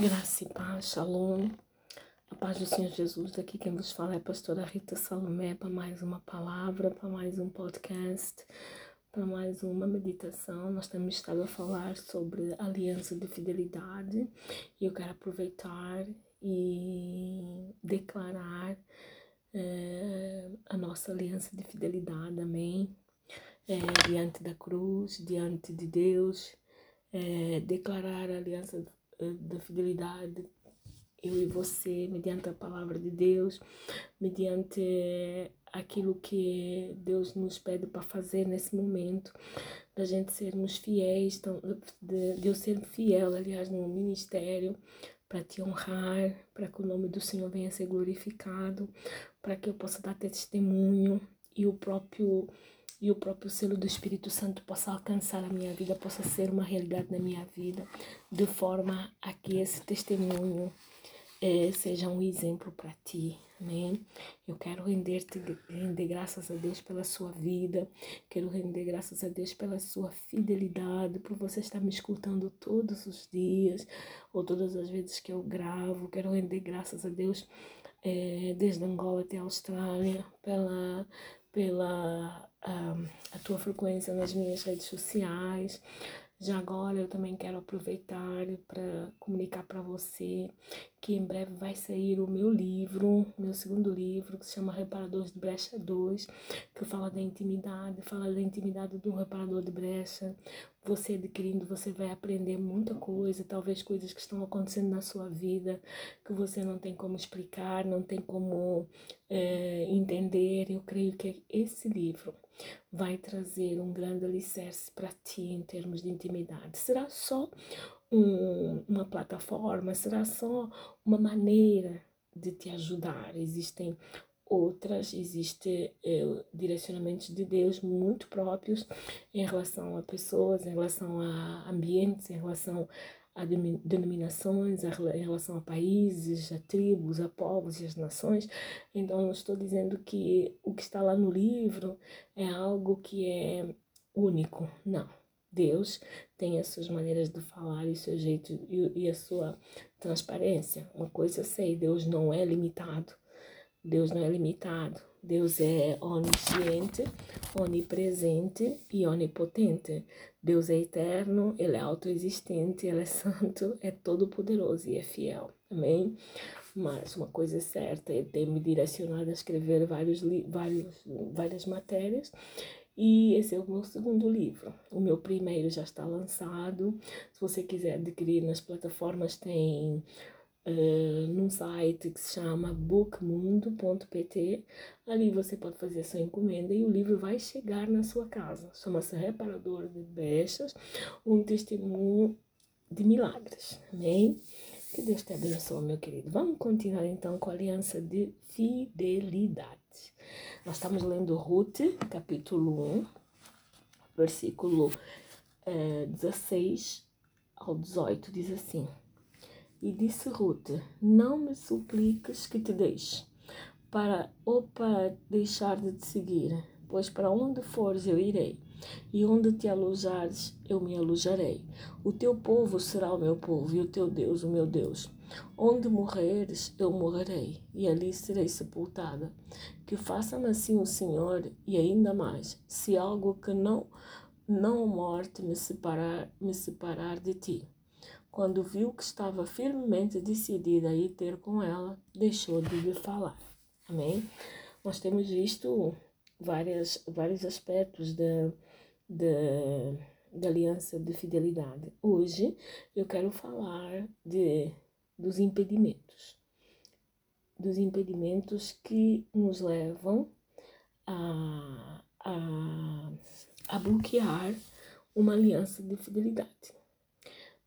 Graça e paz, shalom. A paz do Senhor Jesus, aqui quem vos fala é a pastora Rita Salomé para mais uma palavra, para mais um podcast, para mais uma meditação. Nós temos estado a falar sobre aliança de fidelidade e eu quero aproveitar e declarar é, a nossa aliança de fidelidade, amém? É, diante da cruz, diante de Deus, é, declarar a aliança da fidelidade, eu e você, mediante a palavra de Deus, mediante aquilo que Deus nos pede para fazer nesse momento, da gente sermos fiéis, de, de eu ser fiel, aliás, no ministério, para te honrar, para que o nome do Senhor venha ser glorificado, para que eu possa dar testemunho e o próprio e o próprio selo do Espírito Santo possa alcançar a minha vida, possa ser uma realidade na minha vida, de forma a que esse testemunho é, seja um exemplo para ti. Amém? Eu quero render-te, render graças a Deus pela sua vida, quero render graças a Deus pela sua fidelidade, por você estar me escutando todos os dias, ou todas as vezes que eu gravo. Quero render graças a Deus é, desde Angola até a Austrália, pela, pela a, tua frequência nas minhas redes sociais. Já agora eu também quero aproveitar para comunicar para você que em breve vai sair o meu livro, meu segundo livro, que se chama Reparadores de Brecha 2, que fala da intimidade, fala da intimidade do reparador de brecha. Você adquirindo, você vai aprender muita coisa, talvez coisas que estão acontecendo na sua vida que você não tem como explicar, não tem como é, entender. Eu creio que esse livro vai trazer um grande alicerce para ti em termos de intimidade. Será só um, uma plataforma, será só uma maneira de te ajudar. Existem outras, existem eh, direcionamentos de Deus muito próprios em relação a pessoas, em relação a ambientes, em relação a denominações, em relação a países, a tribos, a povos e as nações. Então, não estou dizendo que o que está lá no livro é algo que é único, não. Deus tem as suas maneiras de falar e seu jeito e, e a sua transparência. Uma coisa eu sei, Deus não é limitado. Deus não é limitado. Deus é onisciente, onipresente e onipotente. Deus é eterno, Ele é autoexistente, Ele é santo, é todo-poderoso e é fiel. Amém? Mas uma coisa é certa, Ele tem me direcionado a escrever vários, vários, várias matérias e esse é o meu segundo livro. O meu primeiro já está lançado. Se você quiser adquirir nas plataformas, tem uh, num site que se chama bookmundo.pt. Ali você pode fazer a sua encomenda e o livro vai chegar na sua casa. Chama-se Reparador de Brechas, um testemunho de milagres. Amém? Que Deus te abençoe, meu querido. Vamos continuar então com a aliança de fidelidade. Nós estamos lendo Ruth, capítulo 1, versículo é, 16 ao 18, diz assim. E disse Ruth: Não me supliques que te deixe, para ou para deixar de te seguir, pois para onde fores eu irei, e onde te alojares eu me alojarei. O teu povo será o meu povo, e o teu Deus o meu Deus. Onde morreres, eu morrerei, e ali serei sepultada. Que faça-me assim o Senhor, e ainda mais, se algo que não não a morte me separar, me separar de ti. Quando viu que estava firmemente decidida a ir ter com ela, deixou de lhe falar. Amém? Nós temos visto várias, vários aspectos da, da, da aliança de fidelidade. Hoje eu quero falar de, dos impedimentos. Dos impedimentos que nos levam a, a, a bloquear uma aliança de fidelidade.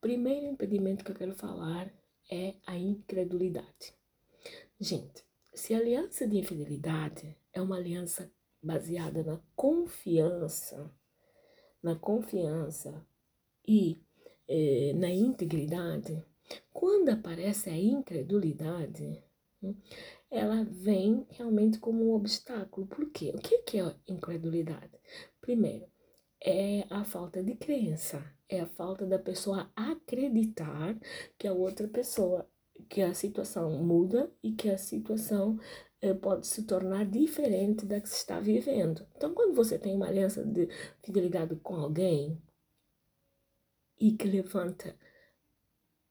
Primeiro impedimento que eu quero falar é a incredulidade. Gente, se a aliança de infidelidade é uma aliança baseada na confiança, na confiança e eh, na integridade, quando aparece a incredulidade, ela vem realmente como um obstáculo. Por quê? O que é incredulidade? Primeiro, é a falta de crença é a falta da pessoa acreditar que a outra pessoa, que a situação muda e que a situação eh, pode se tornar diferente da que se está vivendo. Então, quando você tem uma aliança de fidelidade com alguém e que levanta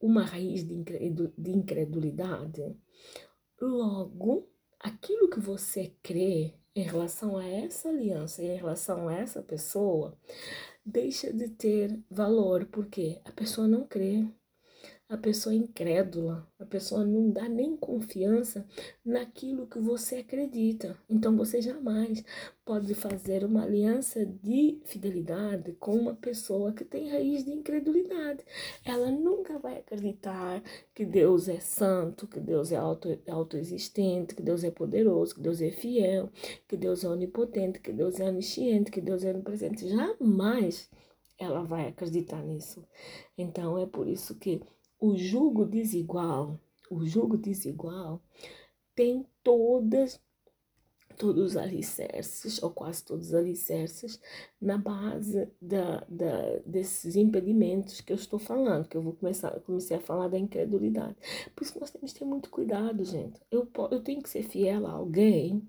uma raiz de incredulidade, logo aquilo que você crê em relação a essa aliança, em relação a essa pessoa, deixa de ter valor, porque a pessoa não crê a pessoa é incrédula, a pessoa não dá nem confiança naquilo que você acredita. Então você jamais pode fazer uma aliança de fidelidade com uma pessoa que tem raiz de incredulidade. Ela nunca vai acreditar que Deus é santo, que Deus é auto, autoexistente, que Deus é poderoso, que Deus é fiel, que Deus é onipotente, que Deus é onisciente, que Deus é onipresente. Jamais ela vai acreditar nisso. Então é por isso que o jugo desigual, o jugo desigual tem todas todos os alicerces, ou quase todos os alicerces, na base da, da, desses impedimentos que eu estou falando, que eu vou começar comecei a falar da incredulidade. Por isso nós temos que ter muito cuidado, gente. Eu, eu tenho que ser fiel a alguém,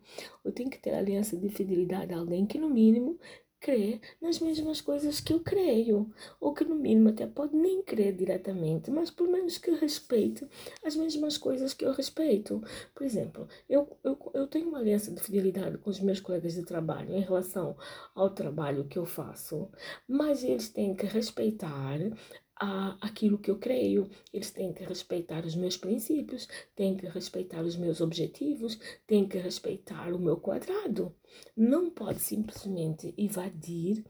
eu tenho que ter aliança de fidelidade a alguém que, no mínimo, crê nas mesmas coisas que eu creio, ou que no mínimo até pode nem crer diretamente, mas pelo menos que respeite as mesmas coisas que eu respeito. Por exemplo, eu, eu, eu tenho uma aliança de fidelidade com os meus colegas de trabalho em relação ao trabalho que eu faço, mas eles têm que respeitar a aquilo que eu creio. Eles têm que respeitar os meus princípios, têm que respeitar os meus objetivos, têm que respeitar o meu quadrado. Não pode simplesmente invadir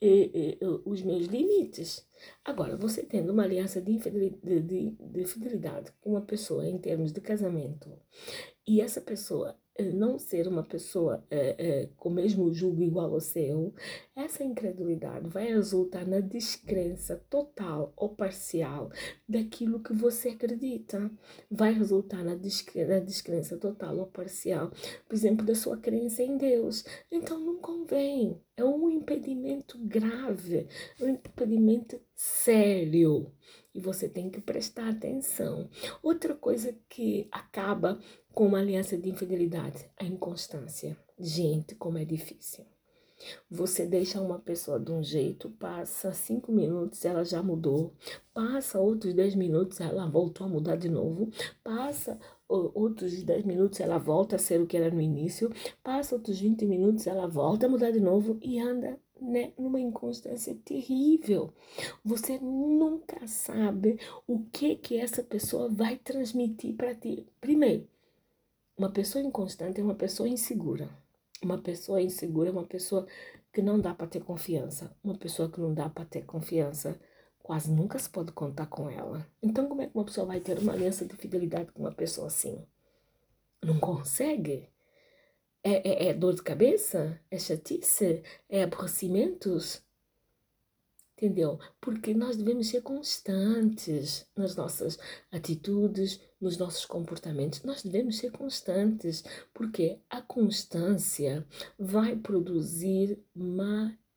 eh, eh, os meus limites. Agora, você tendo uma aliança de, de, de fidelidade com uma pessoa em termos de casamento e essa pessoa não ser uma pessoa é, é, com o mesmo julgo igual ao seu, essa incredulidade vai resultar na descrença total ou parcial daquilo que você acredita. Vai resultar na, descre na descrença total ou parcial, por exemplo, da sua crença em Deus. Então não convém. É um impedimento grave, um impedimento sério e você tem que prestar atenção. Outra coisa que acaba com uma aliança de infidelidade, a inconstância. Gente, como é difícil. Você deixa uma pessoa de um jeito, passa cinco minutos, ela já mudou, passa outros dez minutos, ela voltou a mudar de novo, passa outros dez minutos, ela volta a ser o que era no início, passa outros 20 minutos, ela volta a mudar de novo e anda né, numa inconstância terrível. Você nunca sabe o que que essa pessoa vai transmitir para ti. Primeiro, uma pessoa inconstante é uma pessoa insegura. Uma pessoa insegura é uma pessoa que não dá para ter confiança. Uma pessoa que não dá para ter confiança, quase nunca se pode contar com ela. Então, como é que uma pessoa vai ter uma aliança de fidelidade com uma pessoa assim? Não consegue? É, é, é dor de cabeça? É chatice? É aborrecimentos? Entendeu? Porque nós devemos ser constantes nas nossas atitudes, nos nossos comportamentos. Nós devemos ser constantes, porque a constância vai produzir maturidade.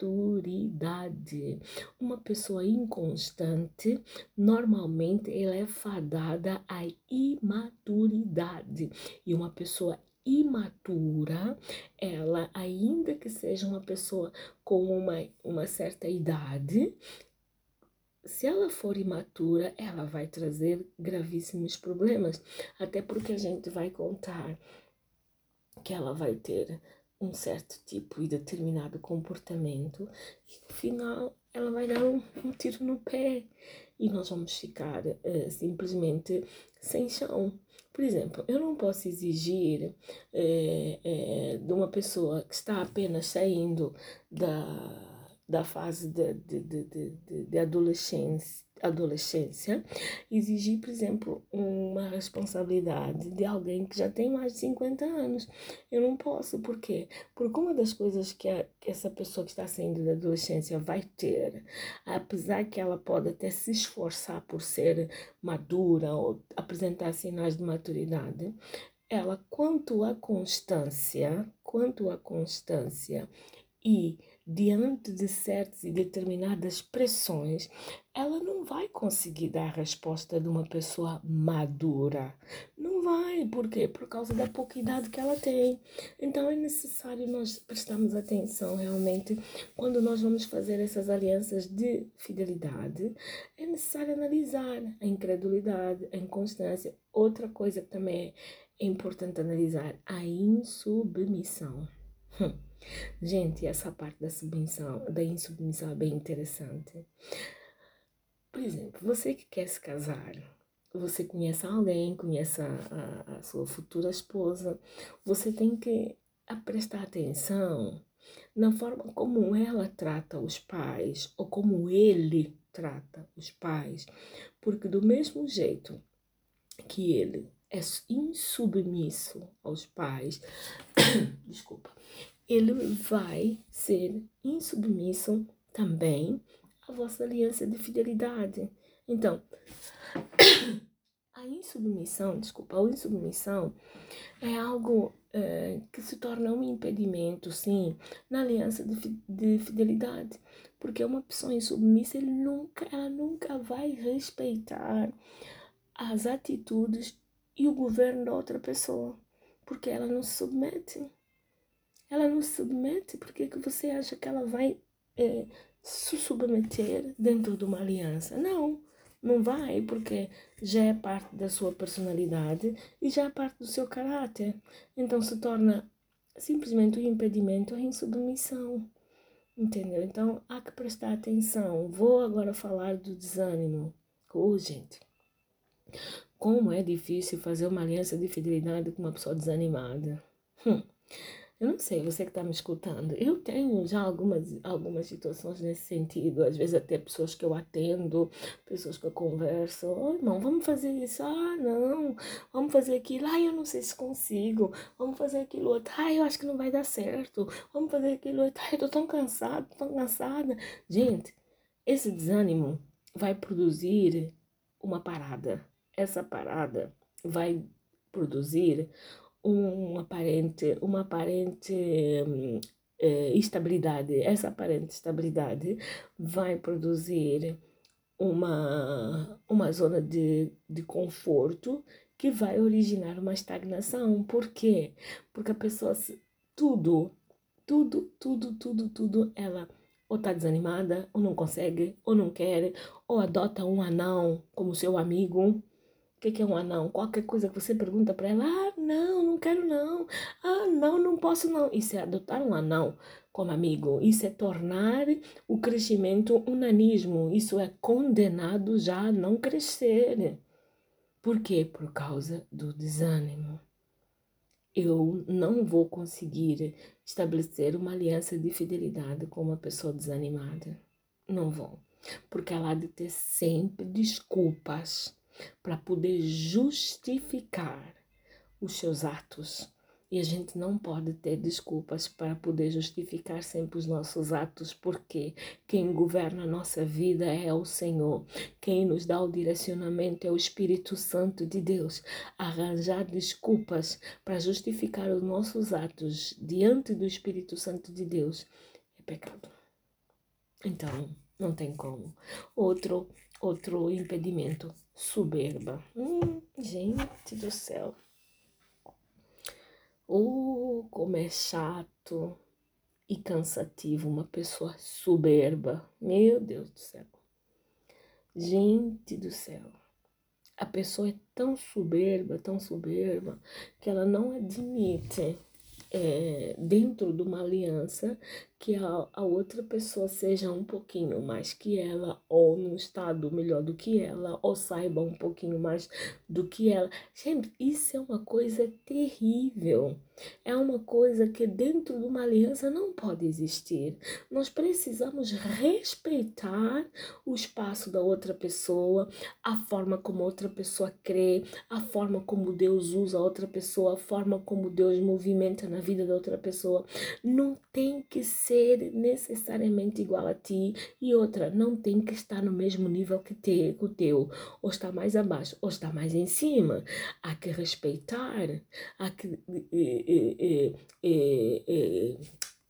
Uma pessoa inconstante, normalmente, ela é fadada à imaturidade. E uma pessoa imatura, ela, ainda que seja uma pessoa com uma, uma certa idade, se ela for imatura, ela vai trazer gravíssimos problemas, até porque a gente vai contar que ela vai ter um certo tipo e determinado comportamento e no final ela vai dar um, um tiro no pé e nós vamos ficar uh, simplesmente sem chão. Por exemplo, eu não posso exigir é, é, de uma pessoa que está apenas saindo da, da fase de, de, de, de, de adolescência, adolescência, exigir, por exemplo, uma responsabilidade de alguém que já tem mais de 50 anos. Eu não posso, por quê? Porque uma das coisas que, a, que essa pessoa que está saindo da adolescência vai ter, apesar que ela pode até se esforçar por ser madura ou apresentar sinais de maturidade, ela, quanto à constância, quanto à constância e diante de certas e determinadas pressões, ela não vai conseguir dar a resposta de uma pessoa madura. Não vai, por quê? Por causa da pouca idade que ela tem. Então é necessário nós prestarmos atenção realmente quando nós vamos fazer essas alianças de fidelidade. É necessário analisar a incredulidade, a inconstância. Outra coisa que também é importante analisar, a insubmissão. Hum. Gente, essa parte da submissão, da insubmissão é bem interessante. Por exemplo, você que quer se casar, você conhece alguém, conhece a, a, a sua futura esposa, você tem que prestar atenção na forma como ela trata os pais ou como ele trata os pais, porque do mesmo jeito que ele é insubmisso aos pais, desculpa, ele vai ser insubmisso também à vossa aliança de fidelidade. Então, a insubmissão, desculpa, a insubmissão é algo é, que se torna um impedimento, sim, na aliança de, de fidelidade. Porque uma pessoa insubmissa, ele nunca, ela nunca vai respeitar as atitudes e o governo da outra pessoa, porque ela não se submete. Ela não se submete porque que você acha que ela vai é, se submeter dentro de uma aliança? Não, não vai, porque já é parte da sua personalidade e já é parte do seu caráter. Então se torna simplesmente um impedimento à insubmissão. Entendeu? Então há que prestar atenção. Vou agora falar do desânimo. Oh, gente, como é difícil fazer uma aliança de fidelidade com uma pessoa desanimada. Hum. Eu não sei, você que está me escutando, eu tenho já algumas, algumas situações nesse sentido, às vezes até pessoas que eu atendo, pessoas que eu converso, oh, irmão, vamos fazer isso, ah, não, vamos fazer aquilo, ah, eu não sei se consigo, vamos fazer aquilo outro, ah, eu acho que não vai dar certo, vamos fazer aquilo outro, ah, eu tô tão cansado, tão cansada. Gente, esse desânimo vai produzir uma parada, essa parada vai produzir um aparente, uma aparente hum, eh, estabilidade. Essa aparente estabilidade vai produzir uma, uma zona de, de conforto que vai originar uma estagnação. Por quê? Porque a pessoa, tudo, tudo, tudo, tudo, tudo, ela ou está desanimada, ou não consegue, ou não quer, ou adota um anão como seu amigo, que, que é um anão? Qualquer coisa que você pergunta para ela, ah, não, não quero não, ah, não, não posso não. Isso é adotar um anão como amigo, isso é tornar o crescimento um nanismo, isso é condenado já a não crescer. Por quê? Por causa do desânimo. Eu não vou conseguir estabelecer uma aliança de fidelidade com uma pessoa desanimada. Não vou. Porque ela há de ter sempre desculpas para poder justificar os seus atos. E a gente não pode ter desculpas para poder justificar sempre os nossos atos, porque quem governa a nossa vida é o Senhor. Quem nos dá o direcionamento é o Espírito Santo de Deus. Arranjar desculpas para justificar os nossos atos diante do Espírito Santo de Deus é pecado. Então, não tem como. Outro outro impedimento soberba. Hum, gente do céu. Oh, como é chato e cansativo uma pessoa soberba. Meu Deus do céu. Gente do céu. A pessoa é tão soberba, tão soberba, que ela não admite é, dentro de uma aliança que a, a outra pessoa seja um pouquinho mais que ela, ou num estado melhor do que ela, ou saiba um pouquinho mais do que ela. Gente, isso é uma coisa terrível. É uma coisa que dentro de uma aliança não pode existir. Nós precisamos respeitar o espaço da outra pessoa, a forma como outra pessoa crê, a forma como Deus usa a outra pessoa, a forma como Deus movimenta na vida da outra pessoa. Não tem que ser ser necessariamente igual a ti e outra não tem que estar no mesmo nível que, te, que o teu, ou está mais abaixo, ou está mais em cima. Há que respeitar, há que. Eh, eh, eh,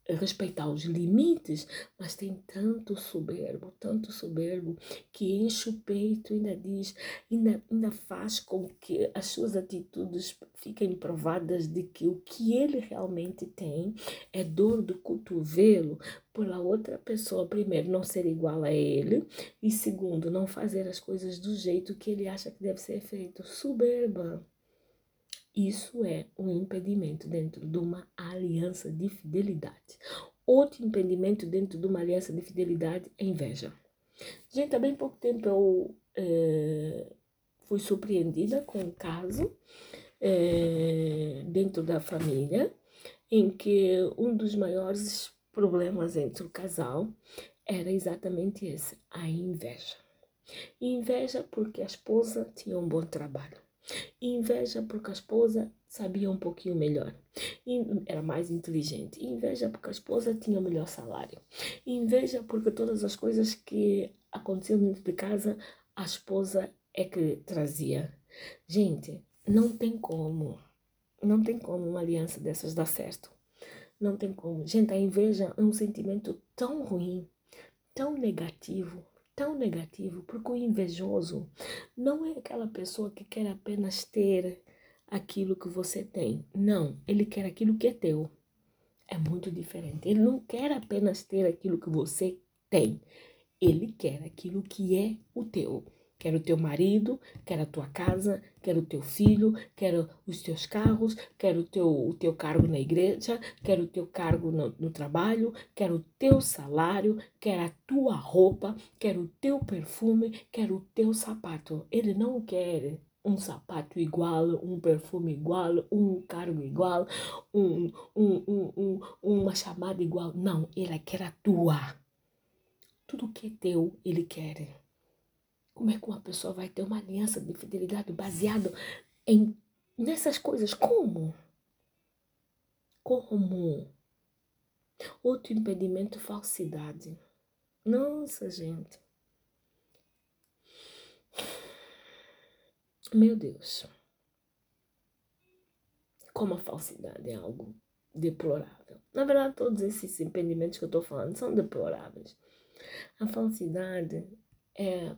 respeitar os limites, mas tem tanto soberbo, tanto soberbo, que enche o peito e ainda diz, ainda, ainda faz com que as suas atitudes fiquem provadas de que o que ele realmente tem é dor do cotovelo pela outra pessoa, primeiro, não ser igual a ele, e segundo, não fazer as coisas do jeito que ele acha que deve ser feito. Soberba. Isso é um impedimento dentro de uma aliança de fidelidade. Outro impedimento dentro de uma aliança de fidelidade é inveja. Gente, há bem pouco tempo eu é, fui surpreendida com um caso é, dentro da família em que um dos maiores problemas entre o casal era exatamente esse, a inveja. Inveja porque a esposa tinha um bom trabalho inveja porque a esposa sabia um pouquinho melhor, era mais inteligente. inveja porque a esposa tinha melhor salário. inveja porque todas as coisas que aconteciam dentro de casa, a esposa é que trazia. Gente, não tem como. Não tem como uma aliança dessas dar certo. Não tem como. Gente, a inveja é um sentimento tão ruim, tão negativo, tão negativo, porque o invejoso não é aquela pessoa que quer apenas ter aquilo que você tem. Não, ele quer aquilo que é teu. É muito diferente. Ele não quer apenas ter aquilo que você tem. Ele quer aquilo que é o teu. Quero o teu marido, quero a tua casa, quero o teu filho, quero os teus carros, quero o teu, o teu cargo na igreja, quero o teu cargo no, no trabalho, quero o teu salário, quero a tua roupa, quero o teu perfume, quero o teu sapato. Ele não quer um sapato igual, um perfume igual, um cargo igual, um, um, um, um, uma chamada igual. Não, ele quer a tua. Tudo que é teu, ele quer. Como é que uma pessoa vai ter uma aliança de fidelidade baseado em nessas coisas? Como? Como? Outro impedimento, falsidade. Nossa, gente. Meu Deus. Como a falsidade é algo deplorável. Na verdade, todos esses impedimentos que eu estou falando são deploráveis. A falsidade é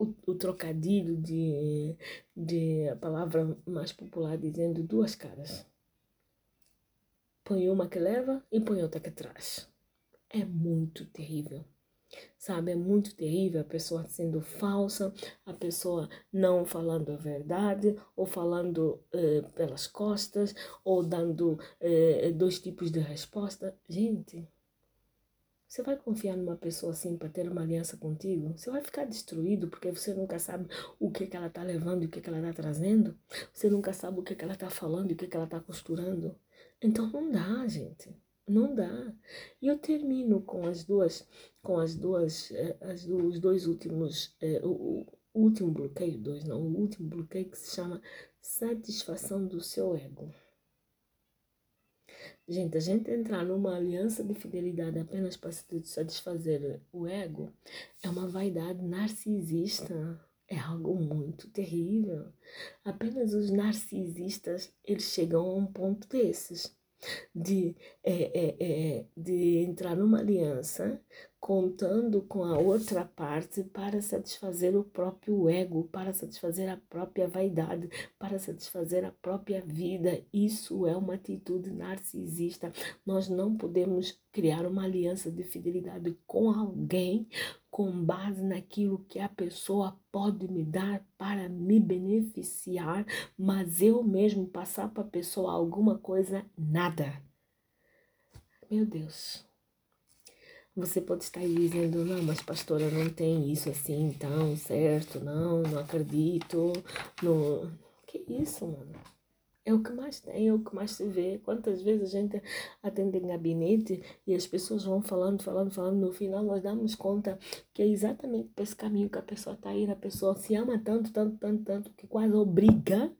o, o trocadilho de, de a palavra mais popular dizendo duas caras. Põe uma que leva e põe outra que traz. É muito terrível. Sabe, é muito terrível a pessoa sendo falsa, a pessoa não falando a verdade, ou falando eh, pelas costas, ou dando eh, dois tipos de resposta. Gente, você vai confiar numa pessoa assim para ter uma aliança contigo? Você vai ficar destruído porque você nunca sabe o que, que ela está levando e o que, que ela está trazendo? Você nunca sabe o que, que ela está falando e o que, que ela está costurando? Então não dá, gente. Não dá. E eu termino com as duas, com as duas, eh, as, os dois últimos, eh, o, o último bloqueio, dois não, o último bloqueio que se chama satisfação do seu ego. Gente, a gente entrar numa aliança de fidelidade apenas para satisfazer o ego é uma vaidade narcisista. É algo muito terrível. Apenas os narcisistas eles chegam a um ponto desses de, é, é, é, de entrar numa aliança contando com a outra parte para satisfazer o próprio ego, para satisfazer a própria vaidade, para satisfazer a própria vida. Isso é uma atitude narcisista. Nós não podemos criar uma aliança de fidelidade com alguém com base naquilo que a pessoa pode me dar para me beneficiar, mas eu mesmo passar para a pessoa alguma coisa, nada. Meu Deus. Você pode estar dizendo, não, mas pastora, não tem isso assim, então, certo? Não, não acredito. No... Que isso, mano? É o que mais tem, é o que mais se vê. Quantas vezes a gente atende em gabinete e as pessoas vão falando, falando, falando. No final, nós damos conta que é exatamente para esse caminho que a pessoa está indo. A pessoa se ama tanto, tanto, tanto, tanto, que quase obriga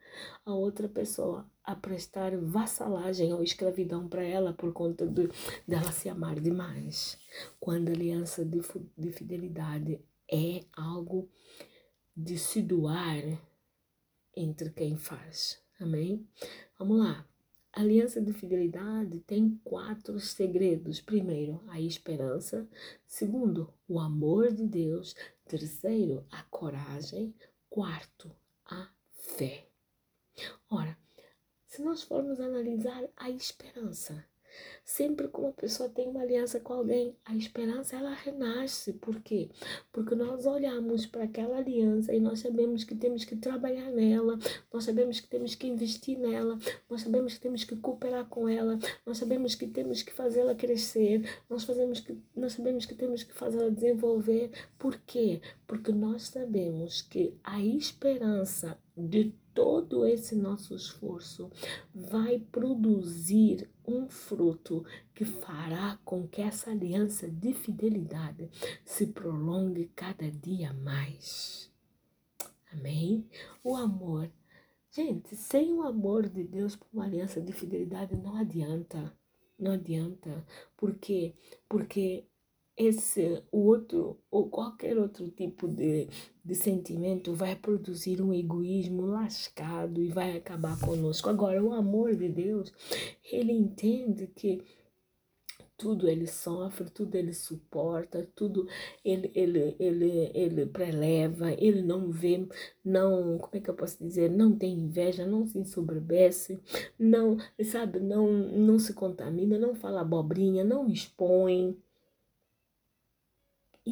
a outra pessoa a prestar vassalagem ou escravidão para ela por conta de, dela se amar demais. Quando a aliança de, de fidelidade é algo de se doar entre quem faz. Amém? Vamos lá. A aliança de fidelidade tem quatro segredos. Primeiro, a esperança. Segundo, o amor de Deus. Terceiro, a coragem. Quarto, a fé. Ora, se nós formos analisar a esperança, Sempre que uma pessoa tem uma aliança com alguém, a esperança ela renasce. Por quê? Porque nós olhamos para aquela aliança e nós sabemos que temos que trabalhar nela, nós sabemos que temos que investir nela, nós sabemos que temos que cooperar com ela, nós sabemos que temos que fazê-la crescer, nós, fazemos que, nós sabemos que temos que fazê-la desenvolver. Por quê? Porque nós sabemos que a esperança de todo esse nosso esforço vai produzir um fruto que fará com que essa aliança de fidelidade se prolongue cada dia mais. Amém? O amor. Gente, sem o amor de Deus por uma aliança de fidelidade não adianta. Não adianta. Por quê? Porque esse outro ou qualquer outro tipo de, de sentimento vai produzir um egoísmo lascado e vai acabar conosco. Agora, o amor de Deus, ele entende que tudo ele sofre, tudo ele suporta, tudo ele, ele, ele, ele preleva, ele não vê, não, como é que eu posso dizer, não tem inveja, não se ensoberbece, não, sabe, não, não se contamina, não fala abobrinha, não expõe,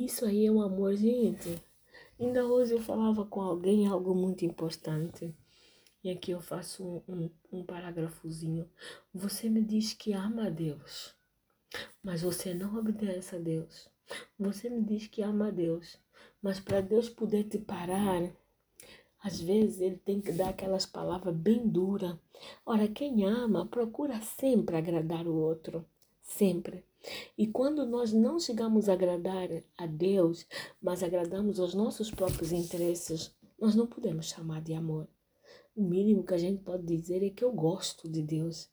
isso aí é um amor, gente. Ainda hoje eu falava com alguém algo muito importante. E aqui eu faço um, um, um parágrafozinho. Você me diz que ama a Deus, mas você não obedece a Deus. Você me diz que ama a Deus, mas para Deus poder te parar, às vezes ele tem que dar aquelas palavras bem duras. Ora, quem ama procura sempre agradar o outro, sempre. E quando nós não chegamos a agradar a Deus, mas agradamos aos nossos próprios interesses, nós não podemos chamar de amor. O mínimo que a gente pode dizer é que eu gosto de Deus.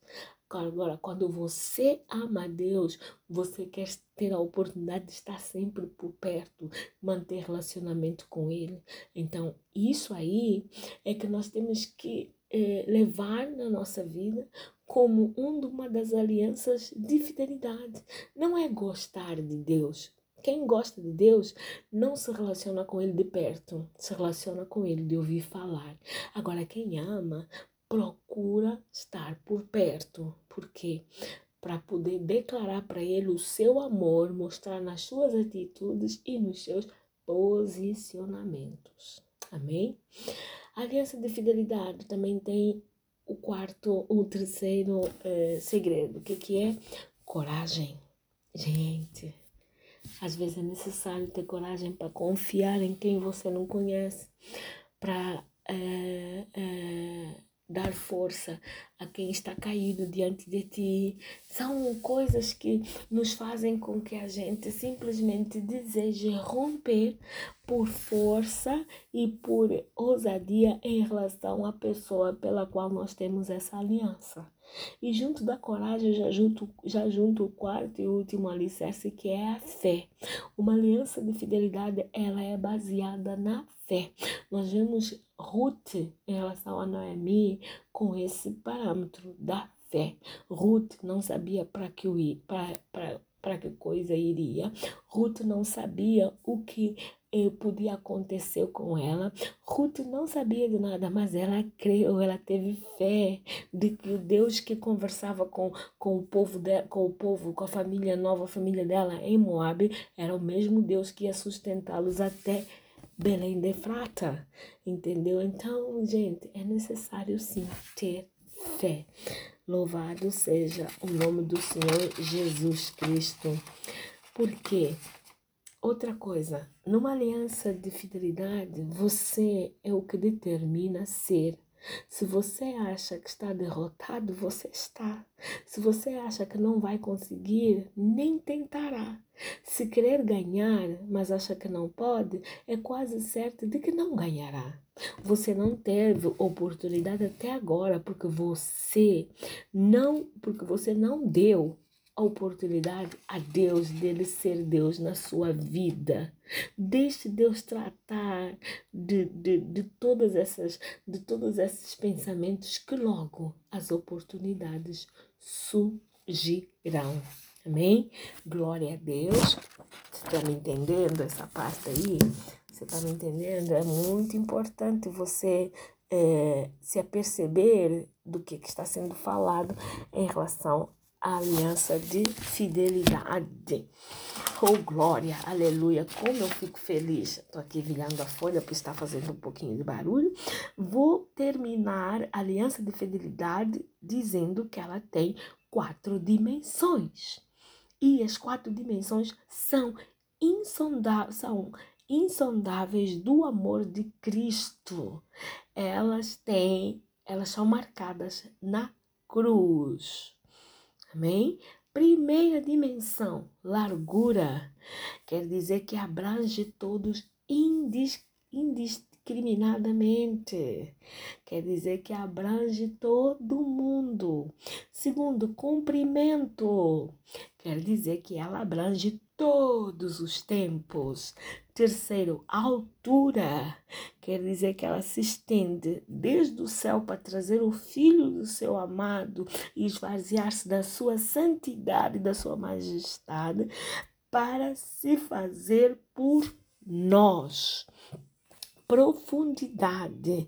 Agora, quando você ama a Deus, você quer ter a oportunidade de estar sempre por perto, manter relacionamento com Ele. Então, isso aí é que nós temos que é, levar na nossa vida como uma das alianças de fidelidade. Não é gostar de Deus. Quem gosta de Deus não se relaciona com Ele de perto, se relaciona com Ele de ouvir falar. Agora, quem ama procura estar por perto. Por quê? Para poder declarar para Ele o seu amor, mostrar nas suas atitudes e nos seus posicionamentos. Amém? A aliança de fidelidade também tem o quarto, o terceiro uh, segredo, que, que é? Coragem. Gente, às vezes é necessário ter coragem para confiar em quem você não conhece, para uh, uh, dar força a quem está caído diante de ti. São coisas que nos fazem com que a gente simplesmente deseje romper por força e por ousadia em relação à pessoa pela qual nós temos essa aliança. E junto da coragem, já junto, já junto o quarto e último alicerce, que é a fé. Uma aliança de fidelidade, ela é baseada na fé. Nós vemos Ruth em relação a Noemi com esse parâmetro da fé. Ruth não sabia para que para que coisa iria. Ruth não sabia o que eh, podia acontecer com ela. Ruth não sabia de nada, mas ela creu, ela teve fé de que o Deus que conversava com, com o povo de, com o povo, com a família nova, a família dela em Moab, era o mesmo Deus que ia sustentá-los até Belém de Frata, entendeu? Então, gente, é necessário sim ter fé. Louvado seja o nome do Senhor Jesus Cristo. Porque outra coisa, numa aliança de fidelidade, você é o que determina ser se você acha que está derrotado, você está. Se você acha que não vai conseguir, nem tentará. Se querer ganhar, mas acha que não pode, é quase certo de que não ganhará. Você não teve oportunidade até agora porque você não, porque você não deu a oportunidade a Deus dele ser Deus na sua vida. Deixe Deus tratar de, de, de, todas essas, de todos esses pensamentos que logo as oportunidades surgirão. Amém? Glória a Deus. Você está me entendendo essa parte aí? Você está me entendendo? É muito importante você é, se aperceber do que, que está sendo falado em relação à aliança de fidelidade. Oh, glória, aleluia, como eu fico feliz. Estou aqui virando a folha para estar fazendo um pouquinho de barulho. Vou terminar a aliança de fidelidade dizendo que ela tem quatro dimensões. E as quatro dimensões são insondáveis, são insondáveis do amor de Cristo. Elas têm, elas são marcadas na cruz. Amém? Primeira dimensão, largura, quer dizer que abrange todos indis, indiscriminadamente. Quer dizer que abrange todo mundo. Segundo, comprimento, quer dizer que ela abrange todos os tempos. Terceiro, altura, quer dizer que ela se estende desde o céu para trazer o Filho do seu amado e esvaziar-se da sua santidade, da sua majestade, para se fazer por nós profundidade.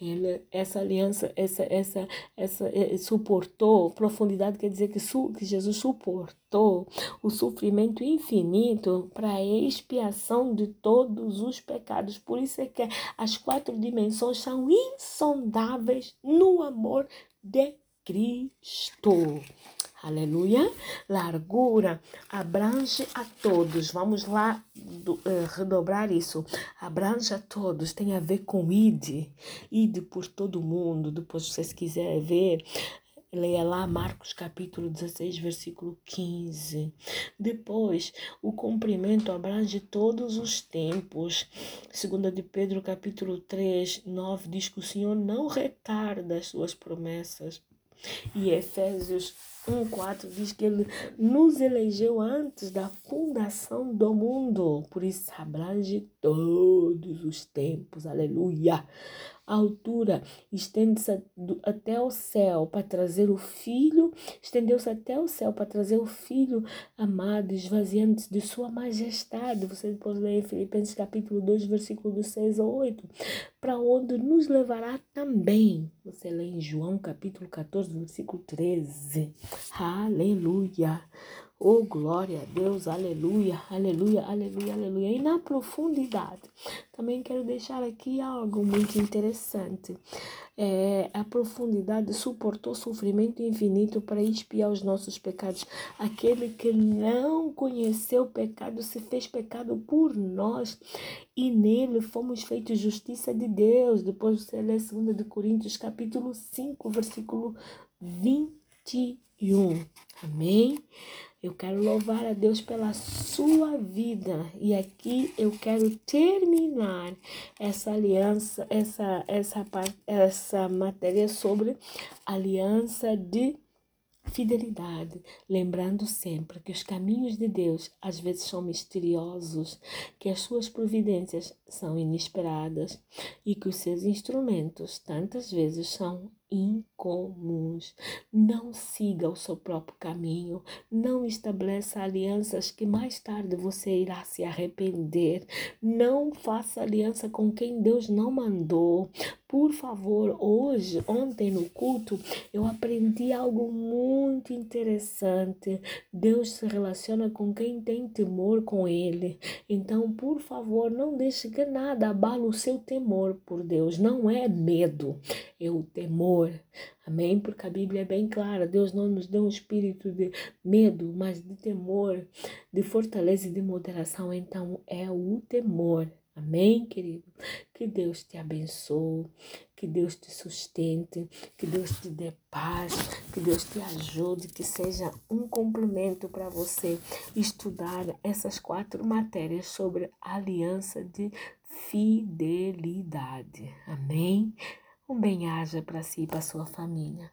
Ele, essa aliança, essa, essa, essa é, suportou, profundidade quer dizer que, su, que Jesus suportou o sofrimento infinito para a expiação de todos os pecados. Por isso é que as quatro dimensões são insondáveis no amor de Cristo. Aleluia. Largura abrange a todos. Vamos lá do, uh, redobrar isso. Abrange a todos. Tem a ver com id. Id por todo mundo. Depois, se vocês quiserem ver, Leia lá Marcos capítulo 16, versículo 15. Depois, o cumprimento abrange todos os tempos. Segunda de Pedro capítulo 3, 9 diz que o Senhor não retarda as suas promessas. E Efésios 1,4 diz que ele nos elegeu antes da fundação do mundo, por isso abrange todos os tempos, aleluia. A altura estende-se até o céu para trazer o filho, estendeu-se até o céu para trazer o filho amado, esvaziando-se de sua majestade. Você pode ler em Filipenses capítulo 2, versículo 6 a 8, para onde nos levará também. Você lê em João capítulo 14, versículo 13. Aleluia. Oh, glória a Deus, aleluia, aleluia, aleluia, aleluia. E na profundidade, também quero deixar aqui algo muito interessante. É, a profundidade suportou sofrimento infinito para expiar os nossos pecados. Aquele que não conheceu o pecado se fez pecado por nós e nele fomos feitos justiça de Deus. Depois você lê 2 de Coríntios, capítulo 5, versículo 21. Amém? Eu quero louvar a Deus pela sua vida e aqui eu quero terminar essa aliança, essa essa essa matéria sobre aliança de fidelidade, lembrando sempre que os caminhos de Deus às vezes são misteriosos, que as suas providências são inesperadas e que os seus instrumentos tantas vezes são incomuns. Não siga o seu próprio caminho. Não estabeleça alianças que mais tarde você irá se arrepender. Não faça aliança com quem Deus não mandou. Por favor, hoje, ontem no culto, eu aprendi algo muito interessante. Deus se relaciona com quem tem temor com Ele. Então, por favor, não deixe que nada abale o seu temor por Deus. Não é medo, é o temor. Amém? Porque a Bíblia é bem clara. Deus não nos deu um espírito de medo, mas de temor, de fortaleza e de moderação. Então, é o temor. Amém, querido? Que Deus te abençoe, que Deus te sustente, que Deus te dê paz, que Deus te ajude, que seja um complemento para você estudar essas quatro matérias sobre aliança de fidelidade. Amém? Um bem-aja para si e para sua família.